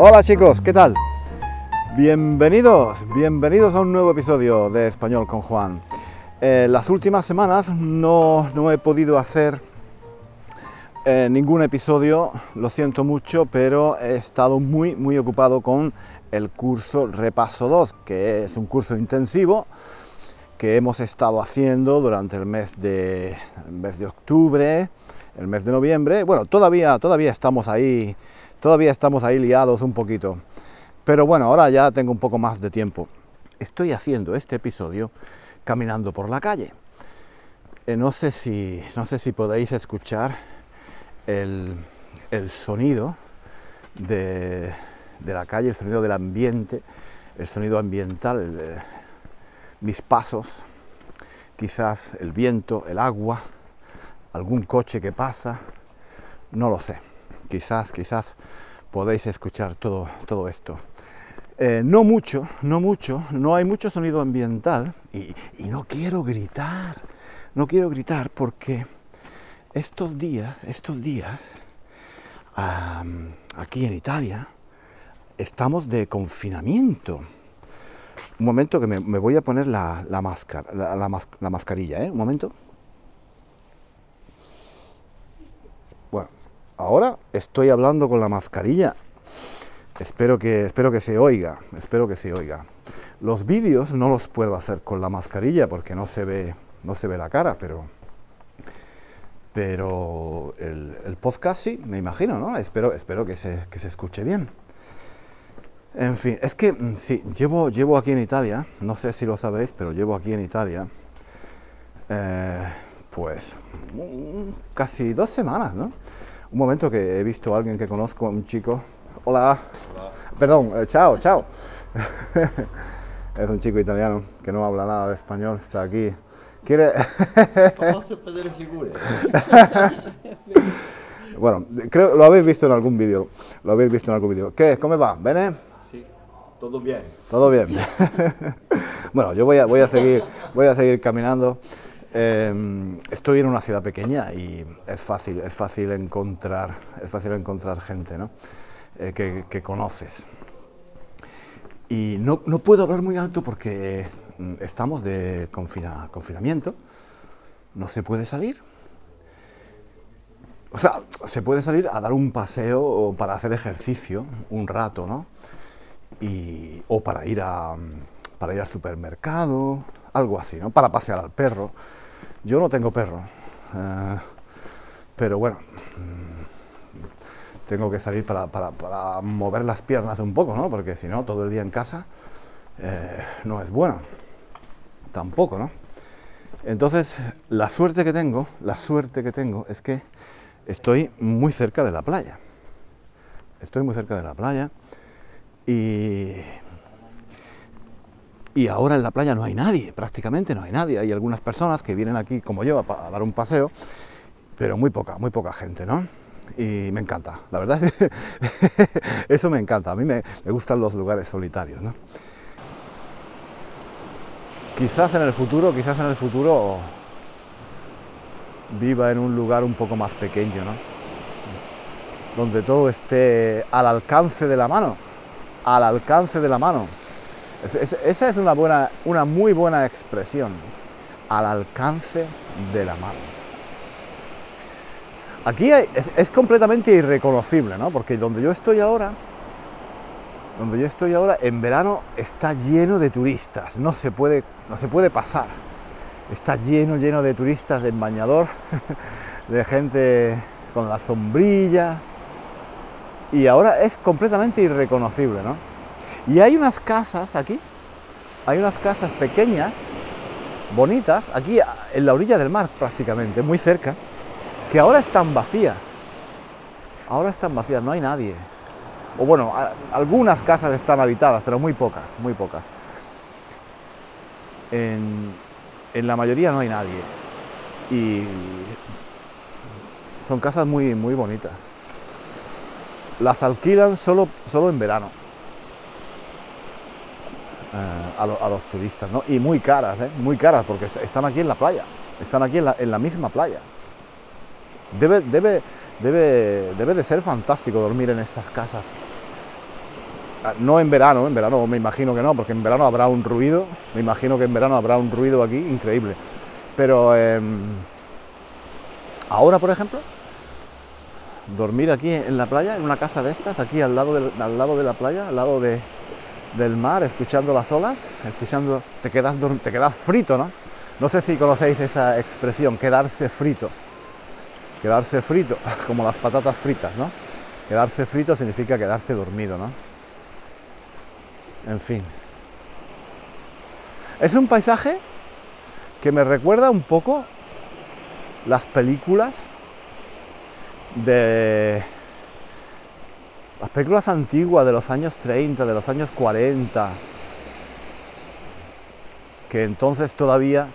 Hola chicos, ¿qué tal? Bienvenidos, bienvenidos a un nuevo episodio de Español con Juan. Eh, las últimas semanas no, no he podido hacer eh, ningún episodio, lo siento mucho, pero he estado muy muy ocupado con el curso Repaso 2, que es un curso intensivo que hemos estado haciendo durante el mes de, el mes de octubre, el mes de noviembre. Bueno, todavía, todavía estamos ahí Todavía estamos ahí liados un poquito. Pero bueno, ahora ya tengo un poco más de tiempo. Estoy haciendo este episodio caminando por la calle. Eh, no, sé si, no sé si podéis escuchar el, sonido de, la calle, el sonido del ambiente, el sonido ambiental, mis pasos, quizás el viento, el agua, algún coche que pasa, no lo sé quizás, quizás podéis escuchar todo, todo esto. Eh, no mucho, no mucho, no hay mucho sonido ambiental y, no quiero gritar, no quiero gritar porque estos días, estos días, aquí en Italia, estamos de confinamiento. Un momento que me, voy a poner la, máscara, la, la mascarilla, ¿eh? Un momento. Ahora estoy hablando con la mascarilla. Espero que, espero que se oiga, espero que se oiga. Los vídeos no los puedo hacer con la mascarilla porque no se ve, no se ve la cara, pero, pero el, podcast sí, me imagino, ¿no? Espero, espero que, se, que se escuche bien. En fin, es que mm, sí, llevo, llevo aquí en Italia, no sé si lo sabéis, pero llevo aquí en Italia, eh, pues mm, casi dos semanas, ¿no? Un momento que he visto a alguien que conozco, un chico. Hola. Perdón, eh, chao, chao. es un chico italiano que no habla nada de español, está aquí. Quiere. bueno, creo lo habéis visto en algún vídeo. Lo habéis visto en algún vídeo. ¿Qué? ¿Cómo va? ¿Bene? Sí, todo bien. Todo bien. bueno, yo voy a, voy a seguir, voy a seguir caminando. Em, estoy en una ciudad pequeña y es fácil, es fácil encontrar, es fácil encontrar gente eh, que, conoces. Y no, puedo hablar muy alto porque mm, estamos de confinamiento, no se puede salir. O sea, se puede salir a dar un paseo o para hacer ejercicio un rato, ¿no? Y, o para ir, a, para ir al supermercado, algo así, ¿no? Para pasear al perro. Yo no tengo perro, eh, pero bueno, mm, tengo que salir para, mover las piernas un poco, ¿no? Porque si no, todo el día en casa eh, no es bueno. Tampoco, ¿no? Entonces, la suerte que tengo, la suerte que tengo es que estoy muy cerca de la playa. Estoy muy cerca de la playa y y ahora en la playa no hay nadie, prácticamente no hay nadie. Hay algunas personas que vienen aquí como yo a, dar un paseo, pero muy poca, muy poca gente, ¿no? Y me encanta, la verdad, eso me encanta. A mí me, gustan los lugares solitarios, ¿no? Quizás en el futuro, quizás en el futuro viva en un lugar un poco más pequeño, ¿no? Donde todo esté al alcance de la mano, al alcance de la mano esa es una, buena, una muy buena expresión, al alcance de la mano. Aquí es, completamente irreconocible, ¿no? Porque donde yo estoy ahora, donde yo estoy ahora, en verano está lleno de turistas, no se puede, no se puede pasar. Está lleno, lleno de turistas de bañador, de gente con la sombrilla. Y ahora es completamente irreconocible, ¿no? Y hay unas casas aquí, hay unas casas pequeñas, bonitas, aquí en la orilla del mar prácticamente, muy cerca, que ahora están vacías. Ahora están vacías, no hay nadie. O bueno, algunas casas están habitadas, pero muy pocas, muy pocas. En, en la mayoría no hay nadie. Y son casas muy, muy bonitas. Las alquilan solo, solo en verano. Eh, a, los turistas, ¿no? Y muy caras, ¿eh? Muy caras, porque están aquí en la playa. Están aquí en la, en la misma playa. Debe, debe, debe, debe de ser fantástico dormir en estas casas. Ah, no en verano, en verano me imagino que no, porque en verano habrá un ruido, me imagino que en verano habrá un ruido aquí increíble. Pero em, ahora, por ejemplo, dormir aquí en la playa, en una casa de estas, aquí al lado, al lado de la playa, al lado del mar, escuchando las olas, escuchando, te quedas, te quedas frito, ¿no? No sé si conocéis esa expresión, quedarse frito. Quedarse frito, como las patatas fritas, ¿no? Quedarse frito significa quedarse dormido, ¿no? En fin. Es un paisaje que me recuerda un poco las películas de las películas antiguas de los años 30, de los años 40, que entonces todavía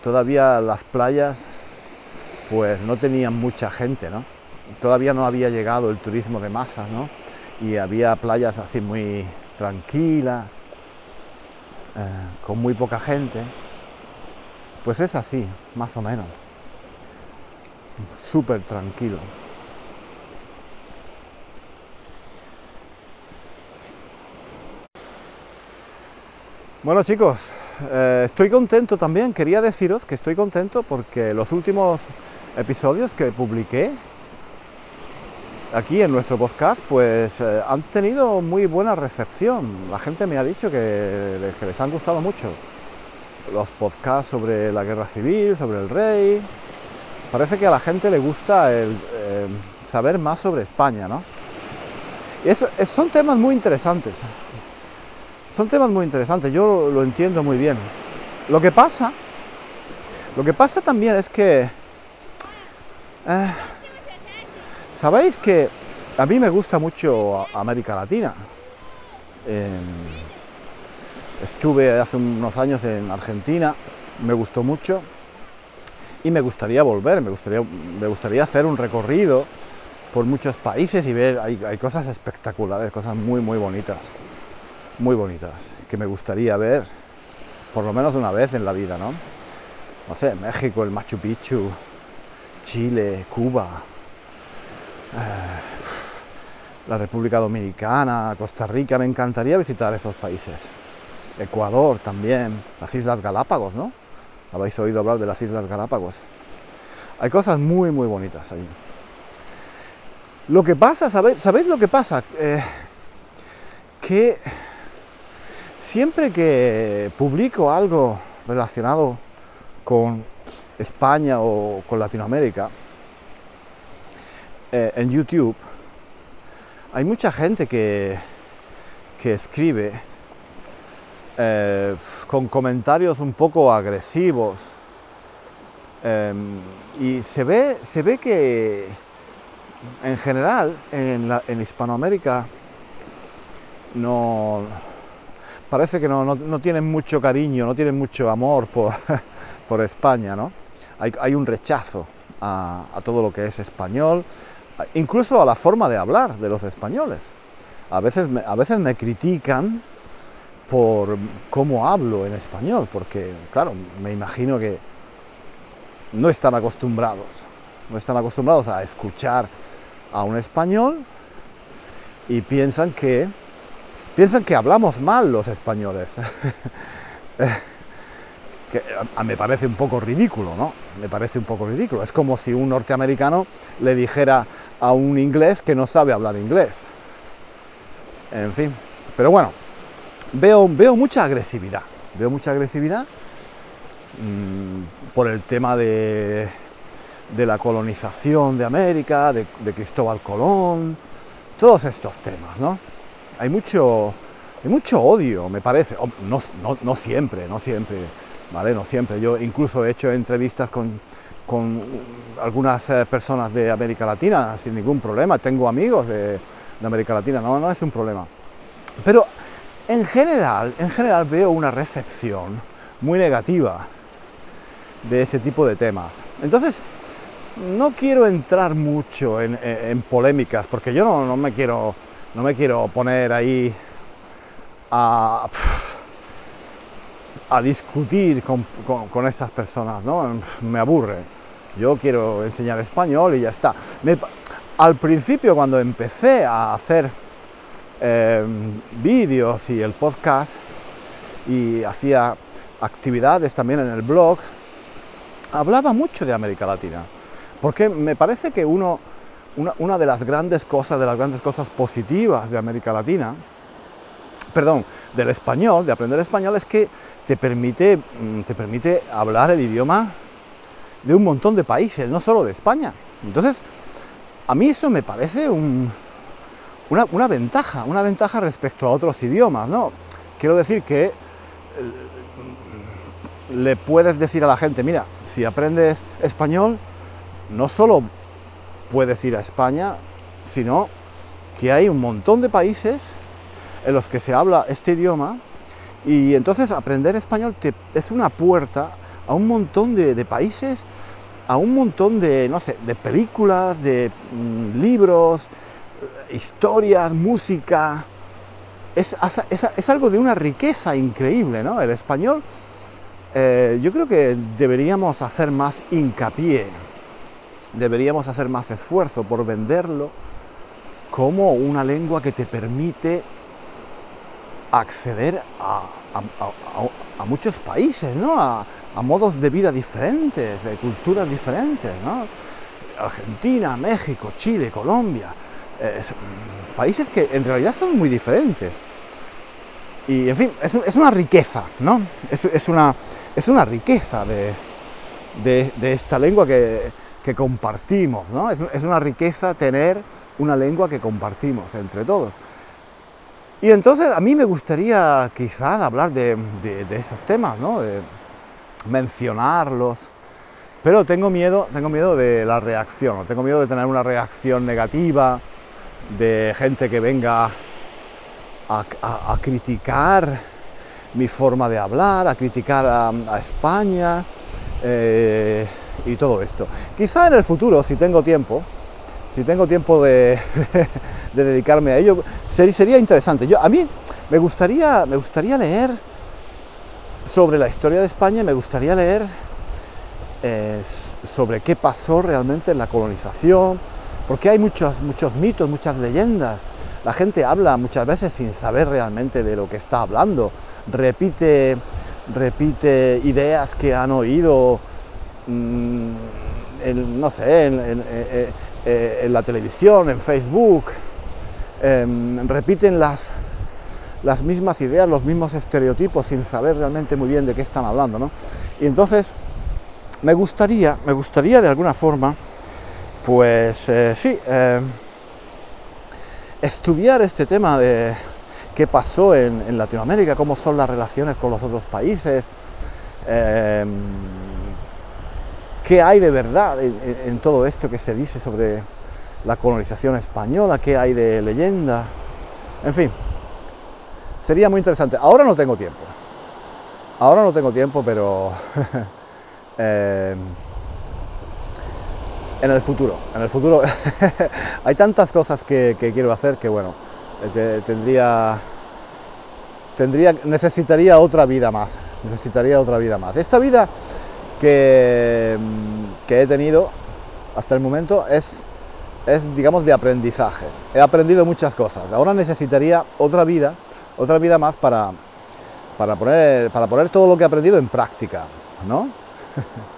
todavía las playas pues no tenían mucha gente, ¿no? Todavía no había llegado el turismo de masas, ¿no? Y había playas así muy tranquila, eh, con muy poca gente, pues es así, más o menos. Súper tranquilo. Bueno chicos, eh, estoy contento también, quería deciros que estoy contento porque los últimos episodios que publiqué aquí en nuestro podcast pues eh, han tenido muy buena recepción. La gente me ha dicho que, les han gustado mucho los podcasts sobre la guerra civil, sobre el rey. Parece que a la gente le gusta el, eh, saber más sobre España, ¿no? Y son temas muy interesantes. Son temas muy interesantes, yo lo entiendo muy bien. Lo que pasa, lo que pasa también es que eh, Sabéis que a mí me gusta mucho América Latina. estuve hace unos años en Argentina, me gustó mucho y me gustaría volver, me gustaría, me gustaría hacer un recorrido por muchos países y ver, hay, hay cosas espectaculares, cosas muy, muy bonitas, muy bonitas, que me gustaría ver por lo menos una vez en la vida, ¿no? No sé, México, el Machu Picchu, Chile, Cuba, eh, la República Dominicana, Costa Rica, me encantaría visitar esos países. Ecuador también, las Islas Galápagos, ¿no? Habéis oído hablar de las Islas Galápagos. Hay cosas muy, muy bonitas ahí. Lo que pasa, ¿sabéis, ¿sabéis lo que pasa? Eh, que siempre que publico algo relacionado con España o con Latinoamérica, eh, en YouTube hay mucha gente que, que escribe eh, con comentarios un poco agresivos em, y se ve, se ve que en general en, Hispanoamérica no parece que no, no, tienen mucho cariño, no tienen mucho amor por, por España, ¿no? Hay, hay un rechazo a, a, todo lo que es español, incluso a la forma de hablar de los españoles. A veces me, a veces me critican por cómo hablo en español, porque claro, me imagino que no están acostumbrados, no están acostumbrados a escuchar a un español y piensan que piensan que hablamos mal los españoles. que me parece un poco ridículo, ¿no? Me parece un poco ridículo. Es como si un norteamericano le dijera a un inglés que no sabe hablar inglés. En fin, pero bueno, veo, veo mucha agresividad, veo mucha agresividad mm, por el tema de, de la colonización de América, de, de Cristóbal Colón, todos estos temas, ¿no? Hay mucho, hay mucho odio, me parece. Oh, No, no- siempre, no siempre, ¿vale? No siempre. Yo incluso he hecho entrevistas con, con algunas eh, personas de América Latina sin ningún problema. Tengo amigos de, de América Latina, no, no es un problema. Pero en general, en general veo una recepción muy negativa de ese tipo de temas. Entonces, no quiero entrar mucho en, en- en polémicas, porque yo no, no me quiero, no me quiero poner ahí a, a discutir con, con, estas personas, ¿no? Me aburre. Yo quiero enseñar español y ya está. Me al principio, cuando empecé a hacer eh, vídeos y el podcast y hacía actividades también en el blog, hablaba mucho de América Latina, porque me parece que uno, una, de las grandes cosas, de las grandes cosas positivas de América Latina, perdón, del español, de aprender español, es que te permite, mm, te permite hablar el idioma de un montón de países, no solo de España. Entonces, a mí eso me parece un, una, una ventaja, una ventaja respecto a otros idiomas, ¿no? Quiero decir que eh, le puedes decir a la gente, mira, si aprendes español, no solo puedes ir a España, sino que hay un montón de países en los que se habla este idioma y entonces aprender español te- es una puerta a un montón de, países, a un montón de, no sé, de películas, de mm, libros, historias, música. Es algo de una riqueza increíble, ¿no? El español, eh, yo creo que deberíamos hacer más hincapié, deberíamos hacer más esfuerzo por venderlo como una lengua que te permite acceder a, muchos países, ¿no? A, modos de vida diferentes, de culturas diferentes, ¿no? Argentina, México, Chile, Colombia, eh, mm, países que en realidad son muy diferentes. Y en fin, es, un- es una riqueza, ¿no? Es, una, es una riqueza de- de esta lengua que, que compartimos, ¿no? Es, una riqueza tener una lengua que compartimos entre todos. Y entonces a mí me gustaría quizás hablar de, esos temas, ¿no? De mencionarlos. Pero tengo miedo, tengo miedo de la reacción, ¿no? tengo miedo de tener una reacción negativa, de gente que venga a, criticar mi forma de hablar, a criticar a, a España eh, y todo esto. Quizá en el futuro, si tengo tiempo, si tengo tiempo de, de dedicarme a ello, ser- sería interesante. Yo, a mí me gustaría, me gustaría leer sobre la historia de España, me gustaría leer eh, sobre qué pasó realmente en la colonización, porque hay muchos, muchos mitos, muchas leyendas. La gente habla muchas veces sin saber realmente de lo que está hablando, repite, repite ideas que han oído, mm, en, no sé, en, en- eh, eh, en la televisión, en Facebook, em, repiten las, las mismas ideas, los mismos estereotipos sin saber realmente muy bien de qué están hablando, ¿no? Y entonces me gustaría, me gustaría de alguna forma, pues eh, sí, eh, estudiar este tema de qué pasó en, Latinoamérica, cómo son las relaciones con los otros países, eh, qué hay de verdad en, todo esto que se dice sobre la colonización española, qué hay de leyenda, en fin, sería muy interesante. Ahora no tengo tiempo, ahora no tengo tiempo, pero eh, en el futuro, en el futuro. Hay tantas cosas que, quiero hacer que bueno, eh, te- tendría, tendría, necesitaría otra vida más, necesitaría otra vida más. Esta vida que, mm, que he tenido hasta el momento es, digamos, de aprendizaje. He aprendido muchas cosas. Ahora necesitaría otra vida, otra vida más para, para, poner, para poner todo lo que he aprendido en práctica, ¿no?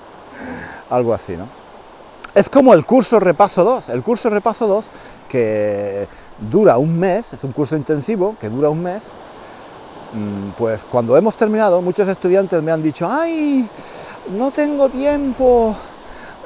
Algo así, ¿no? Es como el curso Repaso 2. El curso Repaso 2 que dura un mes, es un curso intensivo que dura un mes pues cuando hemos terminado, muchos estudiantes me han dicho, ay, no tengo tiempo,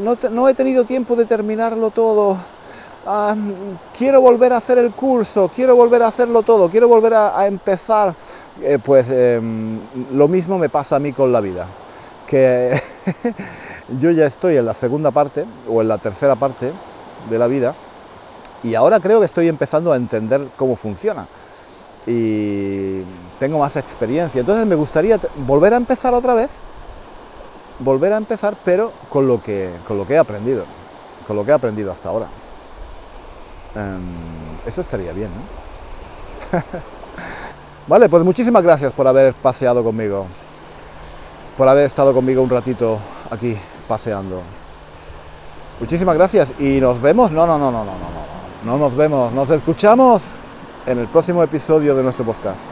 no, he tenido tiempo de terminarlo todo, ah, quiero volver a hacer el curso, quiero volver a hacerlo todo, quiero volver a, empezar. Eh, pues em, lo mismo me pasa a mí con la vida, que yo ya estoy en la segunda parte o en la tercera parte de la vida y ahora creo que estoy empezando a entender cómo funciona y tengo más experiencia. Entonces me gustaría volver a empezar otra vez, volver a empezar, pero con lo que, con lo que he aprendido, con lo que he aprendido hasta ahora. Em, eso estaría bien, ¿no? vale, pues muchísimas gracias por haber paseado conmigo, por haber estado conmigo un ratito aquí paseando. Muchísimas gracias y nos vemos. No, no, no, no, no, no, no. No nos vemos, nos escuchamos en el próximo episodio de nuestro podcast.